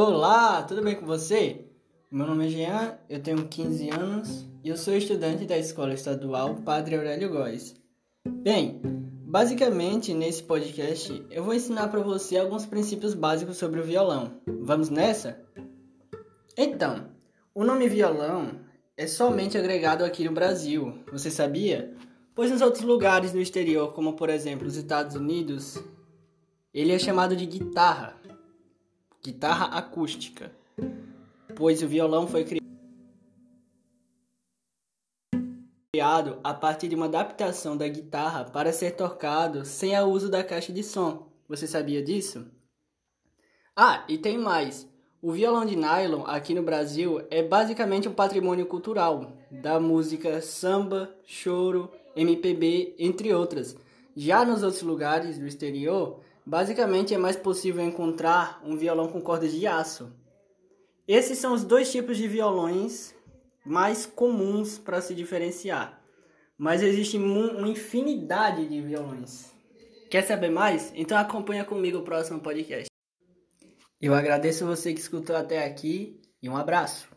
Olá, tudo bem com você? Meu nome é Jean, eu tenho 15 anos e eu sou estudante da Escola Estadual Padre Aurélio Góes. Bem, basicamente nesse podcast eu vou ensinar para você alguns princípios básicos sobre o violão. Vamos nessa? Então, o nome violão é somente agregado aqui no Brasil, você sabia? Pois nos outros lugares no exterior, como por exemplo os Estados Unidos, ele é chamado de guitarra guitarra acústica, pois o violão foi criado a partir de uma adaptação da guitarra para ser tocado sem o uso da caixa de som. Você sabia disso? Ah, e tem mais. O violão de nylon aqui no Brasil é basicamente um patrimônio cultural da música samba, choro, MPB, entre outras. Já nos outros lugares do exterior, Basicamente é mais possível encontrar um violão com cordas de aço. Esses são os dois tipos de violões mais comuns para se diferenciar. Mas existe uma infinidade de violões. Quer saber mais? Então acompanha comigo o próximo podcast. Eu agradeço você que escutou até aqui e um abraço.